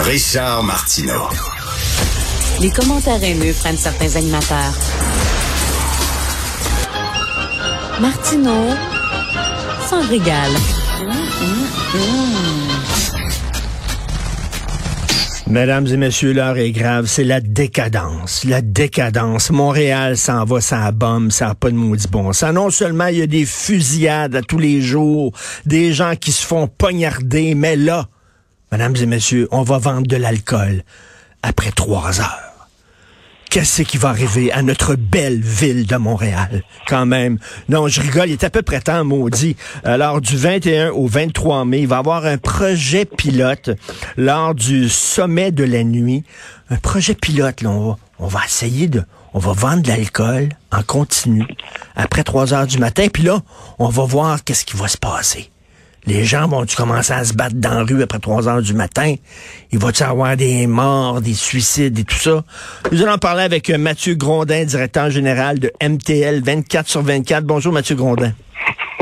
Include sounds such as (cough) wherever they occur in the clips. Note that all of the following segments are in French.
Richard Martineau. Les commentaires haineux prennent certains animateurs. Martineau s'en régale. Mesdames et messieurs, l'heure est grave. C'est la décadence. La décadence. Montréal s'en va, ça bombe, ça n'a pas de maudit bon sens. Non seulement il y a des fusillades à tous les jours, des gens qui se font poignarder, mais là, mesdames et messieurs, on va vendre de l'alcool après trois heures qu'est-ce qui va arriver à notre belle ville de Montréal, quand même. Non, je rigole, il est à peu près temps, maudit. Alors, du 21 au 23 mai, il va y avoir un projet pilote lors du sommet de la nuit. Un projet pilote, là, on va, on va essayer de... On va vendre de l'alcool en continu après 3 heures du matin, puis là, on va voir qu'est-ce qui va se passer. Les gens vont-tu commencer à se battre dans la rue après 3 heures du matin? Il va-tu avoir des morts, des suicides et tout ça? Nous allons parler avec Mathieu Grondin, directeur général de MTL 24 sur 24. Bonjour Mathieu Grondin.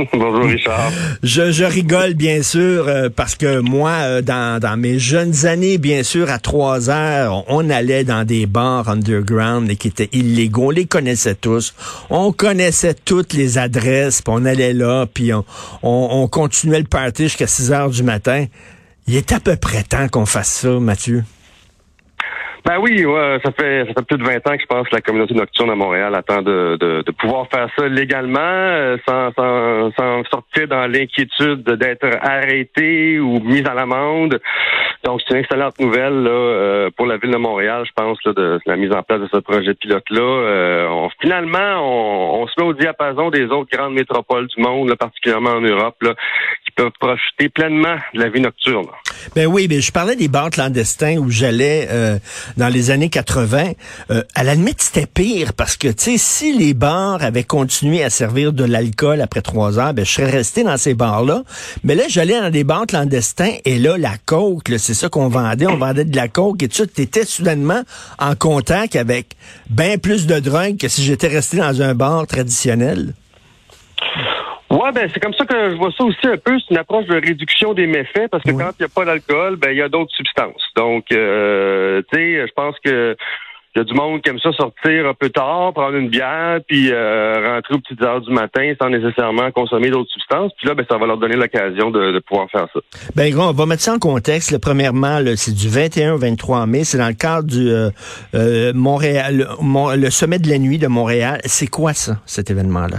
(laughs) Bonjour Richard. Je, je, rigole bien sûr euh, parce que moi, euh, dans, dans, mes jeunes années, bien sûr, à trois heures, on, allait dans des bars underground et qui étaient illégaux. On les connaissait tous. On connaissait toutes les adresses, puis on allait là, puis on, on, on continuait le party jusqu'à 6 heures du matin. Il est à peu près temps qu'on fasse ça, Mathieu. Ben oui, ouais, ça fait ça fait plus de 20 ans que je pense que la communauté nocturne à Montréal attend de, de, de pouvoir faire ça légalement, euh, sans, sans, sans sortir dans l'inquiétude d'être arrêté ou mis à l'amende. Donc c'est une excellente nouvelle là, euh, pour la ville de Montréal, je pense, là, de, la mise en place de ce projet pilote-là. Euh, finalement, on, on, se met au diapason des autres grandes métropoles du monde, là, particulièrement en Europe, là, profiter pleinement de la vie nocturne. Ben oui, mais je parlais des bars clandestins où j'allais euh, dans les années 80. Euh, à la limite, c'était pire parce que, tu sais, si les bars avaient continué à servir de l'alcool après trois heures, ben je serais resté dans ces bars-là. Mais là, j'allais dans des bars clandestins et là, la coke, c'est ça qu'on vendait. On vendait de la coke et tu étais soudainement en contact avec bien plus de drogue que si j'étais resté dans un bar traditionnel. Ouais, ben c'est comme ça que je vois ça aussi un peu. C'est une approche de réduction des méfaits parce que quand il n'y a pas d'alcool, ben il y a d'autres substances. Donc, euh, tu sais, je pense que il y a du monde qui aime ça sortir un peu tard, prendre une bière, puis euh, rentrer aux petites heures du matin sans nécessairement consommer d'autres substances. Puis là, ben, ça va leur donner l'occasion de, pouvoir faire ça. Ben, on va mettre ça en contexte. premièrement, c'est du 21 au 23 mai. C'est dans le cadre du euh, Montréal, le sommet de la nuit de Montréal. C'est quoi ça, cet événement-là?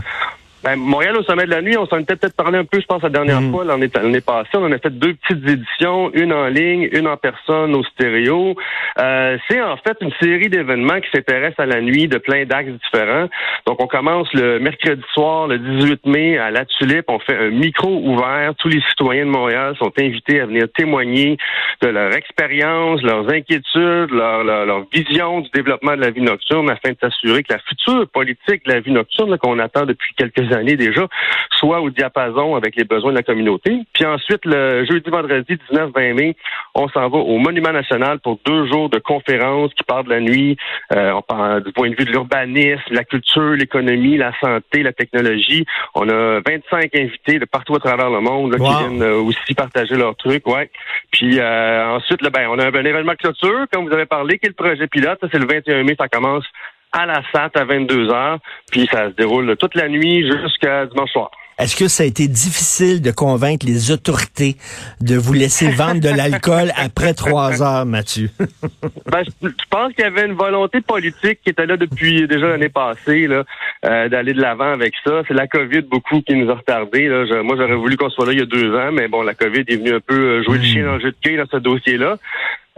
Ben, Montréal au sommet de la nuit, on s'en était peut-être parlé un peu, je pense, la dernière mhm. fois, l'année est passée. On en a fait deux petites éditions, une en ligne, une en personne au stéréo. Euh, c'est en fait une série d'événements qui s'intéressent à la nuit de plein d'axes différents. Donc, on commence le mercredi soir, le 18 mai, à La Tulipe. On fait un micro ouvert. Tous les citoyens de Montréal sont invités à venir témoigner de leur expérience, leurs inquiétudes, leur, leur, vision du développement de la vie nocturne afin de s'assurer que la future politique de la vie nocturne qu'on attend depuis quelques années déjà, soit au diapason avec les besoins de la communauté. Puis ensuite, le jeudi, vendredi 19-20 mai, on s'en va au Monument national pour deux jours de conférences qui parlent de la nuit. Euh, on parle du point de vue de l'urbanisme, la culture, l'économie, la santé, la technologie. On a 25 invités de partout à travers le monde qui viennent euh, aussi partager leurs trucs. Ouais. Puis euh, ensuite, là, ben, on a un, événement de clôture, comme vous avez parlé, qui est le projet pilote. C'est le 21 mai, ça commence à la SAT à 22 heures, puis ça se déroule toute la nuit jusqu'à dimanche soir. Est-ce que ça a été difficile de convaincre les autorités de vous laisser vendre de l'alcool (laughs) après trois heures, Mathieu? (laughs) ben, je, pense qu'il y avait une volonté politique qui était là depuis déjà l'année passée, là, euh, d'aller de l'avant avec ça. C'est la COVID beaucoup qui nous a retardés. Là. moi, j'aurais voulu qu'on soit là il y a deux ans, mais bon, la COVID est venue un peu euh, jouer le chien dans le jeu de quai dans ce dossier-là.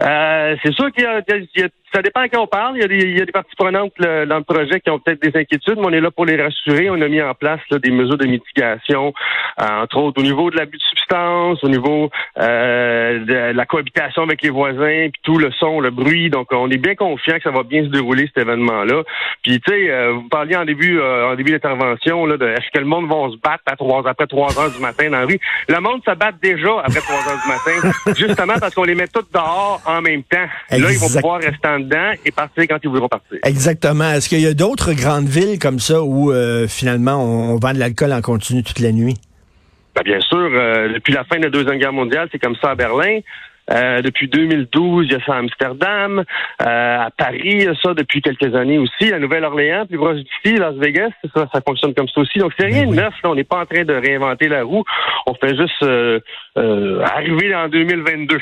Euh, c'est sûr qu'il y, a, ça dépend à qui on parle. Il y a des, il y a des parties prenantes dans le projet qui ont peut-être des inquiétudes, mais on est là pour les rassurer. On a mis en place des mesures de mitigation, euh, entre autres au niveau de l'abus de substance, au niveau euh, de la cohabitation avec les voisins, puis tout le son, le bruit. Donc, on est bien confiant que ça va bien se dérouler cet événement-là. Puis, tu sais, euh, vous parliez en début, en début d'intervention là, de est-ce que le monde va se battre à trois après trois heures du matin dans la rue? Le monde se bat déjà après trois heures du matin, (laughs) justement parce qu'on les met tous dehors en même temps. Là, ils vont pouvoir rester en et partir quand ils voudront partir. Exactement. Est-ce qu'il y a d'autres grandes villes comme ça où euh, finalement on, vend de l'alcool en continu toute la nuit? Ben, bien sûr. Euh, depuis la fin de la Deuxième Guerre mondiale, c'est comme ça à Berlin. Euh, depuis 2012, il y a ça à Amsterdam. Euh, à Paris, il y a ça depuis quelques années aussi. La Nouvelle-Orléans, plus proche d'ici, Las Vegas, ça, ça fonctionne comme ça aussi. Donc, c'est rien de neuf. On n'est pas en train de réinventer la roue. On fait juste euh, arriver en 2022.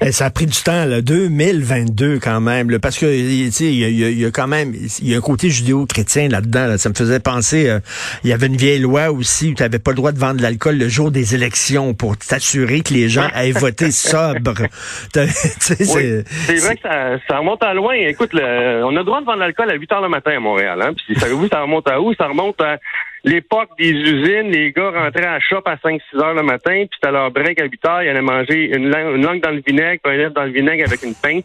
(laughs) Et ça a pris du temps, là. 2022 quand même. Là, parce que, tu sais, il y, a, quand même il y a un côté judéo-chrétien là-dedans. Ça me faisait penser, il y avait une vieille loi aussi où tu n'avais pas le droit de vendre de l'alcool le jour des élections pour t'assurer que les gens aient voté sobre. (laughs) c'est vrai que ça, ça, remonte à loin. Écoute, le, on a le droit de vendre l'alcool à 8 heures le matin à Montréal. Hein? Puis savez-vous, ça remonte à où? Ça remonte à l'époque des usines. Les gars rentraient à la shop à 5-6 heures le matin, puis à leur break à 8 heures, ils allaient manger une langue, dans le vinaigre, puis un œuf dans le vinaigre avec une pinte.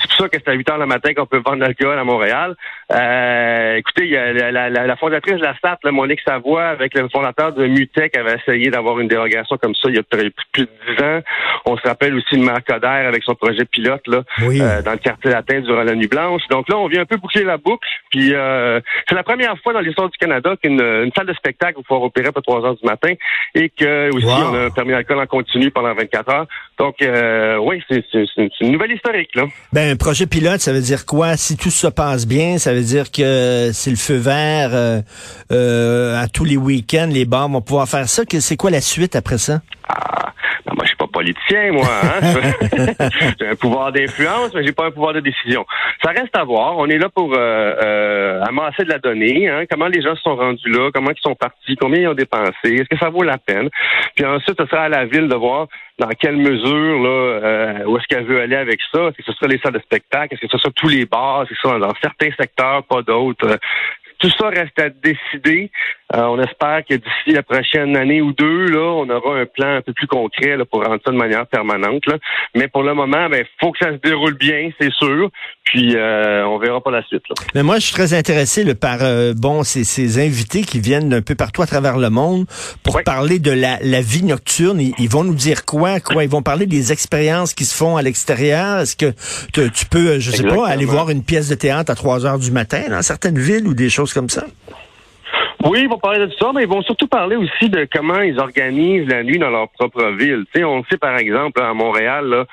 C'est pour ça que c'est à 8 heures le matin qu'on peut vendre l'alcool à Montréal. Euh, écoutez, il y a la, la, la, fondatrice de la SAT, Monique Savoie, avec le fondateur de Mutec, avait essayé d'avoir une dérogation comme ça il y a plus de 10 ans. On se rappelle aussi de Marc avec son projet pilote là, euh, dans le quartier latin durant la nuit blanche. Donc là, on vient un peu boucler la boucle. Puis euh, c'est la première fois dans l'histoire du Canada qu'une une salle de spectacle va pouvoir opérer à 3 heures du matin et que aussi on a permis d'alcool en continu pendant 24 heures. Donc euh, oui, c'est une nouvelle historique là. Ben, un projet pilote, ça veut dire quoi? Si tout se passe bien, ça veut dire que c'est le feu vert euh, euh, à tous les week-ends, les bars vont pouvoir faire ça. C'est quoi la suite après ça? Ah, ben politicien, moi. Hein? (laughs) j'ai un pouvoir d'influence, mais j'ai pas un pouvoir de décision. Ça reste à voir. On est là pour euh, amasser de la donnée. Hein? Comment les gens se sont rendus là? Comment ils sont partis? Combien ils ont dépensé? Est-ce que ça vaut la peine? Puis ensuite, ce sera à la ville de voir dans quelle mesure, là, euh, où est-ce qu'elle veut aller avec ça? Est-ce que ce sera les salles de spectacle? Est-ce que ce sera tous les bars? Est-ce que ce sera dans certains secteurs, pas d'autres? Tout ça reste à décider. Euh, on espère que d'ici la prochaine année ou deux, là, on aura un plan un peu plus concret là, pour rendre ça de manière permanente. Là. Mais pour le moment, il ben, faut que ça se déroule bien, c'est sûr. Puis euh, on verra pas la suite. Là. Mais moi, je suis très intéressé là, par euh, bon ces, ces invités qui viennent d'un peu partout à travers le monde pour parler de la, la vie nocturne. Ils, vont nous dire quoi Quoi? Ils vont parler des expériences qui se font à l'extérieur. Est-ce que tu peux, je sais pas, aller voir une pièce de théâtre à 3 heures du matin dans certaines villes ou des choses comme ça? Oui, ils vont parler de ça, mais ils vont surtout parler aussi de comment ils organisent la nuit dans leur propre ville. Tu sais, on sait par exemple à Montréal, là,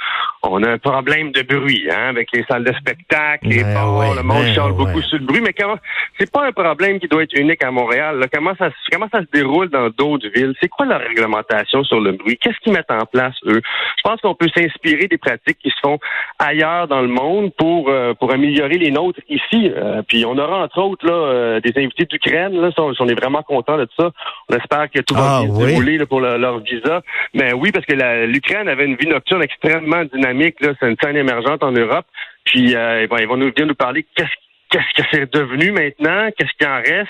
on a un problème de bruit hein, avec les salles de spectacle, les bars, le monde chante beaucoup sur le bruit, mais comment c'est pas un problème qui doit être unique à Montréal. Là. Comment ça comment ça se déroule dans d'autres villes? C'est quoi leur réglementation sur le bruit? Qu'est-ce qu'ils mettent en place eux pense qu'on peut s'inspirer des pratiques qui se font ailleurs dans le monde pour euh, pour améliorer les nôtres ici. Euh, puis on aura entre autres là euh, des invités d'Ukraine là, on est vraiment content de ça. On espère que tout va ah, bien se dérouler pour leur visa. Mais oui, parce que l'Ukraine avait une vie nocturne extrêmement dynamique. C'est une scène émergente en Europe. Puis euh, ils vont nous venir nous parler qu'est-ce qu'est-ce que c'est devenu maintenant, qu'est-ce qui en reste,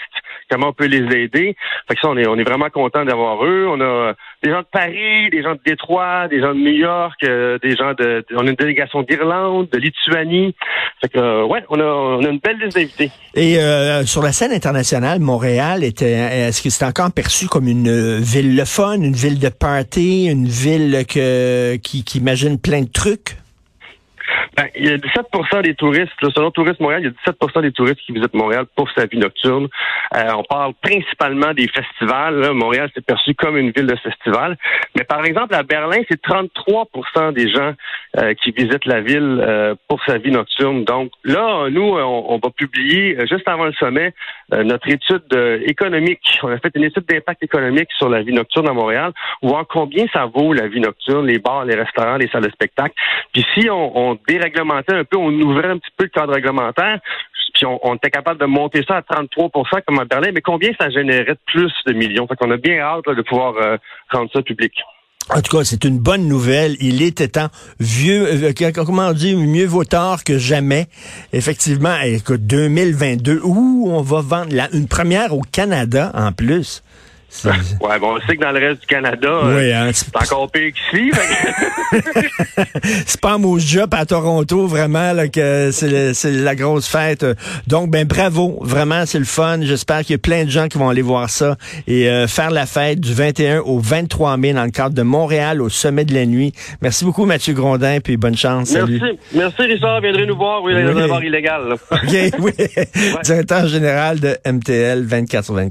comment on peut les aider. Fait que ça, on est, on est vraiment content d'avoir eux. On a des gens de Paris, des gens de Détroit, des gens de New York, euh, des gens de, on a une délégation d'Irlande, de Lituanie. Fait que euh, ouais, on a, on a une belle liste d'invités. Et euh, sur la scène internationale, Montréal était, est-ce que c'est encore perçu comme une ville le fun, une ville de party, une ville que qui, qui imagine plein de trucs? Ben, il y a 17% des touristes, selon Tourisme Montréal, il y a 17% des touristes qui visitent Montréal pour sa vie nocturne. Euh, on parle principalement des festivals. Montréal, c'est perçu comme une ville de festival. Mais par exemple, à Berlin, c'est 33% des gens euh, qui visitent la ville euh, pour sa vie nocturne. Donc là, nous, on, va publier, juste avant le sommet, notre étude économique. On a fait une étude d'impact économique sur la vie nocturne à Montréal, voir combien ça vaut la vie nocturne, les bars, les restaurants, les salles de spectacle. Puis si on, on réglementer un peu, on ouvrait un petit peu le cadre réglementaire, puis on, était capable de monter ça à 33% comme à Berlin, mais combien ça générait de plus de millions? Fait qu'on a bien hâte de pouvoir euh, rendre ça public. En tout cas, c'est une bonne nouvelle. Il était temps. Vieux, euh, comment on dit, mieux vaut tard que jamais. Effectivement, écoute, 2022, où on va vendre une première au Canada en plus. Ouais, bon, on sait que dans le reste du Canada, oui, hein, c'est encore pire qu'ici. c'est pas un mot job à Toronto, vraiment, là, que c'est la grosse fête. Donc, ben bravo, vraiment, c'est le fun. J'espère qu'il y a plein de gens qui vont aller voir ça et euh, faire la fête du 21 au 23 mai dans le cadre de Montréal au sommet de la nuit. Merci beaucoup, Mathieu Grondin, puis bonne chance. Merci. Merci, Richard. Viendrez nous voir. Oui, oui. illégal. (laughs) oui. (laughs) Directeur général de MTL 24 24.